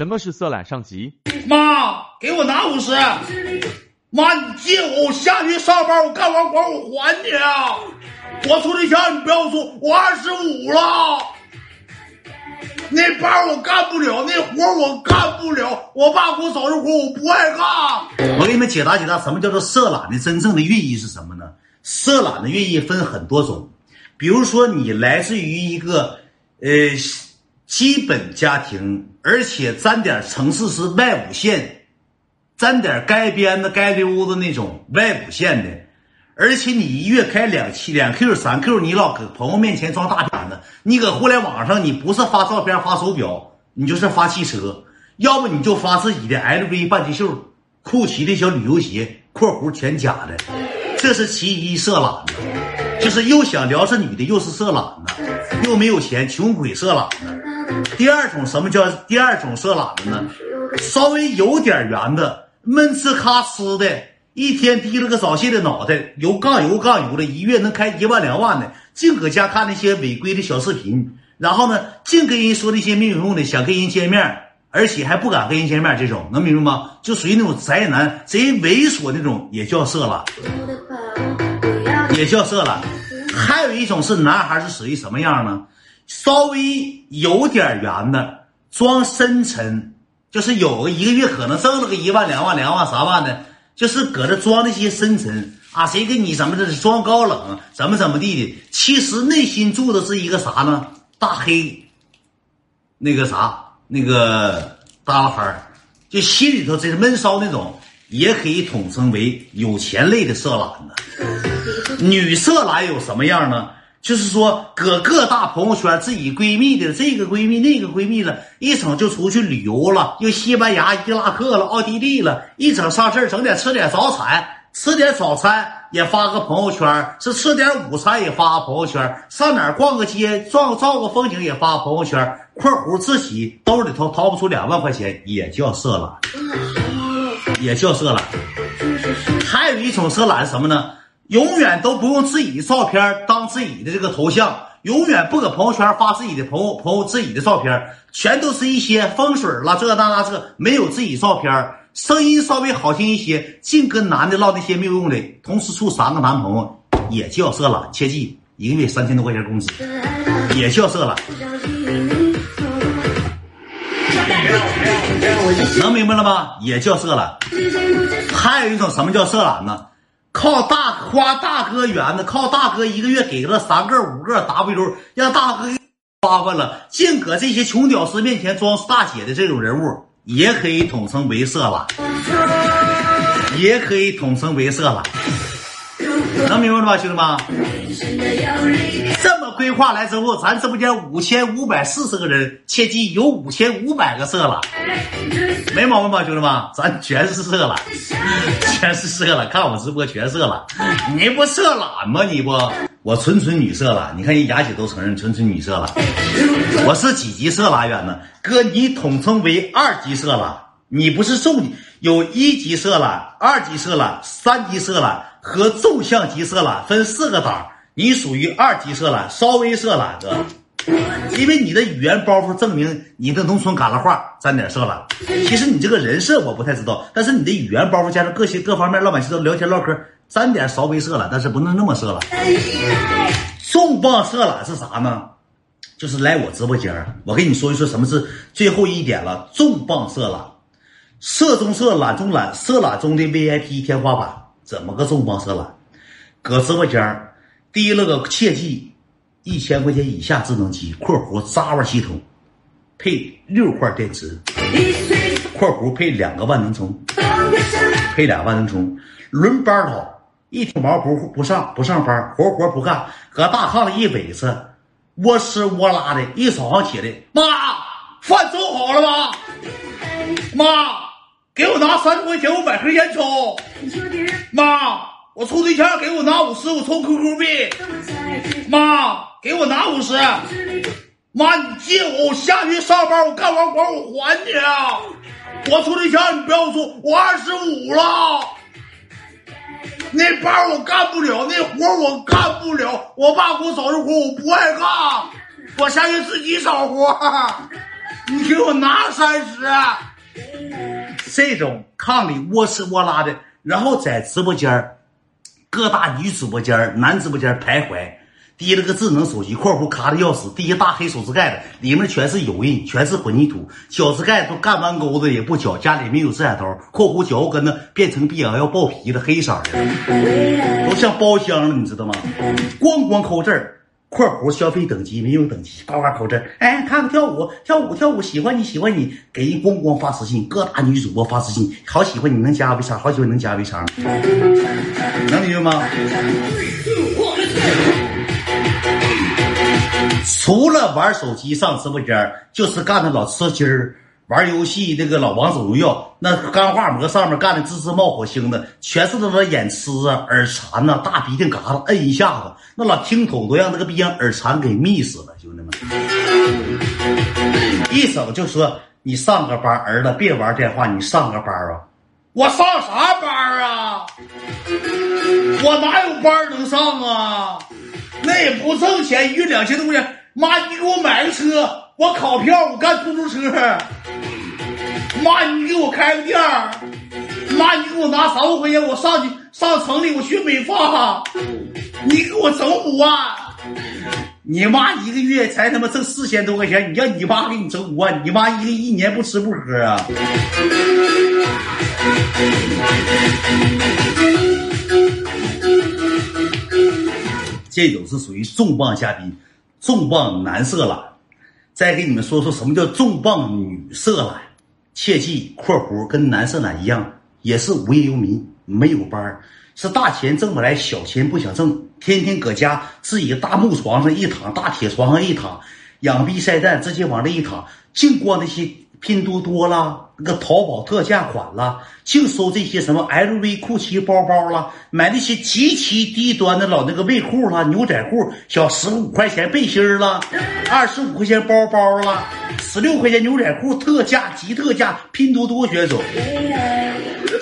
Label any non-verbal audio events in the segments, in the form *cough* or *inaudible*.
什么是色懒上级？妈，给我拿五十。妈，你借我，我下去上班，我干完活我还你。啊。我处对象，你不要说，我二十五了。那班我干不了，那活我干不了。我爸给我找的活，我不爱干。我给你们解答解答，什么叫做色懒的真正的寓意是什么呢？色懒的寓意分很多种，比如说你来自于一个呃基本家庭，而且沾点城市是外五线，沾点街边的街溜的那种外五线的。而且你一月开两期两 Q 三 Q，你老搁朋友面前装大片子，你搁互联网上你不是发照片发手表，你就是发汽车，要不你就发自己的 LV 半截袖、酷奇的小旅游鞋（括弧全假的），这是其一色懒子，就是又想撩是女的，又是色懒子，又没有钱，穷鬼色懒子。第二种什么叫第二种色懒子呢？稍微有点圆的，闷呲咔呲的。一天低了个早泄的脑袋，油杠油杠油的，一月能开一万两万的，净搁家看那些违规的小视频，然后呢，净跟人说那些没有用的，想跟人见面，而且还不敢跟人见面，这种能明白吗？就属于那种宅男，贼猥琐那种，也叫色懒，也叫色懒。还有一种是男孩是属于什么样呢？稍微有点圆的，装深沉，就是有个一个月可能挣了个一万两万两万三万的。就是搁这装那些深沉啊，谁跟你怎么的装高冷，怎么怎么地的？其实内心住的是一个啥呢？大黑，那个啥，那个大老汉就心里头这是闷骚那种，也可以统称为有钱类的色懒子。女色懒有什么样呢？就是说，搁各大朋友圈，自己闺蜜的这个闺蜜、那个闺蜜了，一整就出去旅游了，又西班牙、伊拉克了、奥地利了，一整上这儿整点吃点早餐，吃点早餐也发个朋友圈，是吃点午餐也发个朋友圈，上哪儿逛个街、照照个风景也发个朋友圈。括弧自己兜里头掏不出两万块钱，也叫色懒，也叫色懒。还有一种色懒是什么呢？永远都不用自己的照片当自己的这个头像，永远不搁朋友圈发自己的朋友朋友自己的照片，全都是一些风水了这那那这，没有自己照片，声音稍微好听一些，净跟男的唠那些没有用的，同时处三个男朋友，也叫色懒，切记一个月三千多块钱工资，也叫色懒，能明白了吗？也叫色懒，还有一种什么叫色懒呢？靠大花大哥圆的，靠大哥一个月给了三个五个 W，让大哥花花了，净搁这些穷屌丝面前装大姐的这种人物，也可以统称为色了，也可以统称为色了，能明白了吧，兄弟们？这么规划来之后，咱直播间五千五百四十个人，切记有五千五百个色了，没毛病吧，兄弟们？咱全是色懒。*laughs* 全是色了，看我直播全色了，你不色懒吗？你不，我纯纯女色了。你看人雅姐都承认纯纯女色了。我是几级色懒远呢？哥，你统称为二级色了。你不是重，有一级色懒、二级色懒、三级色懒和纵向级色懒分四个档，你属于二级色懒，稍微色懒哥。因为你的语言包袱证明你的农村旮旯话沾点色懒。其实你这个人设我不太知道，但是你的语言包袱加上各些各方面老百姓都聊天唠嗑，沾点稍微色懒，但是不能那么色懒。重磅色懒是啥呢？就是来我直播间我跟你说一说什么是最后一点了。重磅色懒，色中色，懒中懒，色懒中的 VIP 天花板。怎么个重磅色懒？搁直播间提了个切记。一千块钱以下智能机（括弧 Java 系统）配六块电池（括弧配两个万能充），配俩万能充，轮班倒，一条毛不不上不上班，活活不干，搁大炕上一围着，窝吃窝拉的。一早上起来，妈，饭做好了吗？妈，给我拿三十块钱，我买盒烟抽。妈，我处对象，给我拿五十，我充 QQ 币。妈。给我拿五十，妈，你借我，我下去上班，我干完活我还你。啊！我处对象，你不要说，我二十五了，那班我干不了，那活我干不了，我爸给我找的活我不爱干，我下去自己找活。*laughs* 你给我拿三十。这种炕里窝吃窝拉的，然后在直播间各大女直播间男直播间徘徊，提了个智能手机（括弧卡的要死，滴一大黑手指盖子，里面全是油印，全是混凝土，脚趾盖都干弯钩子也不巧，家里没有指甲刀（括弧脚后跟子变成逼要爆皮的黑色的，都像包厢了，你知道吗？咣咣扣字儿。括弧消费等级没有等级，呱呱口字，哎，看看跳舞，跳舞跳舞，喜欢你喜欢你，给人咣咣发私信，各大女主播发私信，好喜欢你，能加微商，好喜欢能加微商，能明白吗？除了玩手机上直播间，就是干的老吃鸡儿。玩游戏那个老王者荣耀，那钢化膜上面干的滋滋冒火星的，全是他妈眼痴啊、耳馋呐、大鼻涕嘎子，摁一下子，那老听筒都让那个逼样耳馋给密死了，兄弟们！一整就说你上个班，儿子别玩电话，你上个班啊！我上啥班啊？我哪有班能上啊？那也不挣钱，一月两千多块钱。妈，你给我买个车，我考票，我干出租车。妈，你给我开个店儿。妈，你给我拿三万块钱，我上去上城里，我学美发。你给我整五万。你妈一个月才他妈挣四千多块钱，你让你妈给你整五万，你妈一个一年不吃不喝啊？这种是属于重磅嘉宾。重磅男色了，再给你们说说什么叫重磅女色懒。切记（括弧）跟男色懒一样，也是无业游民，没有班是大钱挣不来，小钱不想挣，天天搁家自己大木床上一躺，大铁床上一躺，养逼晒蛋，直接往这一躺，净逛那些。拼多多啦，那个淘宝特价款啦，净收这些什么 LV、酷奇包包啦，买那些极其低端的老那个卫裤啦、牛仔裤，小十五块钱背心儿啦，二十五块钱包包啦，十六块钱牛仔裤特价极特价，拼多多选手。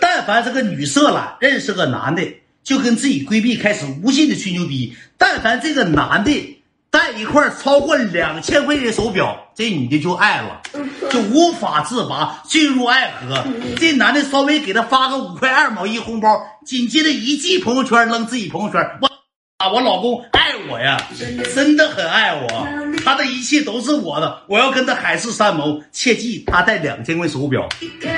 但凡这个女色懒认识个男的，就跟自己闺蜜开始无尽的吹牛逼。但凡这个男的。带一块超过两千块钱手表，这女的就爱了，就无法自拔，进入爱河。这男的稍微给她发个五块二毛一红包，紧接着一记朋友圈扔自己朋友圈，我啊，我老公爱我呀，真的很爱我，他的一切都是我的，我要跟他海誓山盟。切记，他戴两千块手表，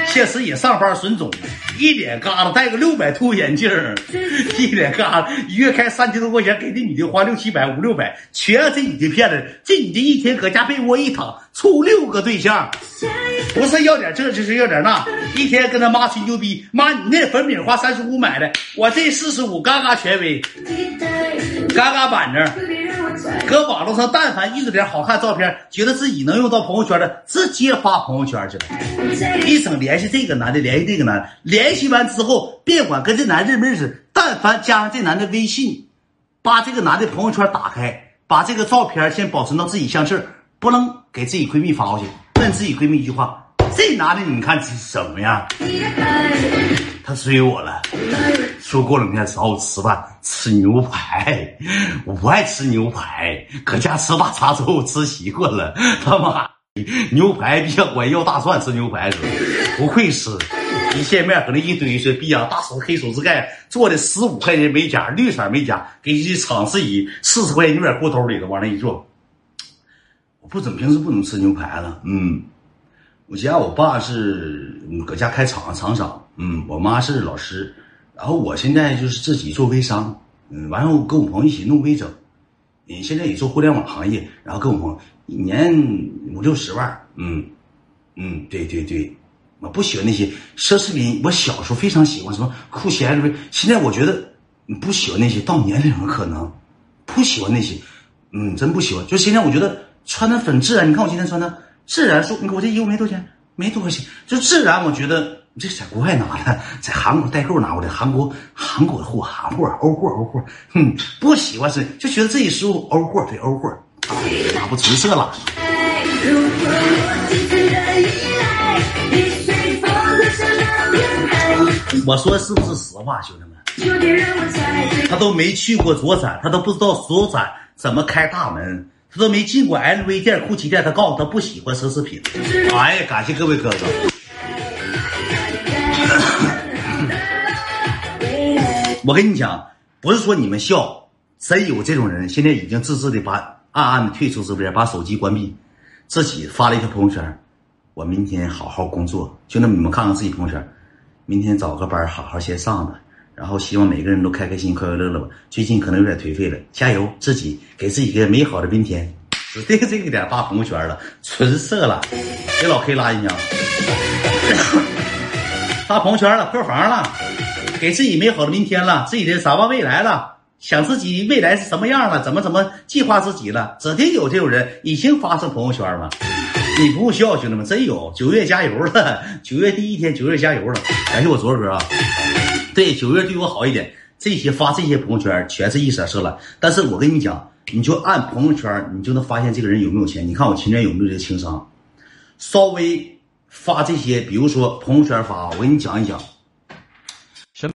现实也上班损种。一脸疙瘩，戴个六百度眼镜 *laughs* 一脸疙瘩，一月开三千多块钱，给这女的花六七百、五六百，全让这女的骗了。这女的一天搁家被窝一躺，处六个对象，不是要点这，就是要点那，一天跟他妈吹牛逼，妈你那粉饼花三十五买的，我这四十五，嘎嘎权威，嘎嘎板正。搁网络上，但凡遇着点好看照片，觉得自己能用到朋友圈的，直接发朋友圈去了。一整联系这个男的，联系这个男的，联系完之后，别管跟这男认不认识，但凡加上这男的微信，把这个男的朋友圈打开，把这个照片先保存到自己相册，不能给自己闺蜜发过去，问自己闺蜜一句话：这男的你看什么样？他追我了，说过两天找我吃饭，吃牛排。我不爱吃牛排，搁家吃大碴粥吃习惯了。他妈牛排比较管要大蒜吃牛排，不会吃。一见面搁那一堆说，逼呀，大手黑手指盖做的十五块钱美甲，绿色美甲，给你尝试一四十块钱牛仔裤兜里头往那一坐。我不怎么平时不怎么吃牛排了，嗯。我家我爸是搁家开厂厂长，嗯，我妈是老师，然后我现在就是自己做微商，嗯，完后跟我朋友一起弄微整，嗯，现在也做互联网行业，然后跟我朋友一年五六十万，嗯，嗯，对对对，我不喜欢那些奢侈品，我小时候非常喜欢什么酷奇 LV，现在我觉得不喜欢那些，到年龄了可能不喜欢那些，嗯，真不喜欢，就现在我觉得穿的很自然，你看我今天穿的。自然说，你看我这衣服没多少钱，没多少钱，就自然。我觉得这在国外拿的，*laughs* 在韩国代购拿过来，韩国韩国的货，韩货，欧货，欧货。哼，不喜欢是，就觉得这一衣服欧货，对欧货，哪不纯色了？我说是不是实话，兄弟们？他都没去过左展，他都不知道左展怎么开大门。他都没进过 LV 店、GUCCI 店，他告诉他不喜欢奢侈品。哎呀，感谢各位哥哥。*laughs* 我跟你讲，不是说你们笑，真有这种人，现在已经自制的把暗暗的退出直播间，把手机关闭，自己发了一条朋友圈。我明天好好工作，兄弟们，你们看看自己朋友圈，明天找个班好好先上着，然后希望每个人都开开心、快快乐乐吧。最近可能有点颓废了，加油，自己给自己一个美好的明天。指 *laughs* 定这个点发朋友圈了，纯色了，给老 K 拉进去！*laughs* 发朋友圈了，破防了，给自己美好的明天了，自己的展望未来了，想自己未来是什么样了，怎么怎么计划自己了，指定有这种人已经发上朋友圈了。你不用笑，兄弟们，真有九月加油了！九月第一天，九月加油了！感谢我卓哥啊！对，九月对我好一点。这些发这些朋友圈全是一色色了。但是我跟你讲，你就按朋友圈，你就能发现这个人有没有钱。你看我今天有没有这个情商？稍微发这些，比如说朋友圈发，我跟你讲一讲。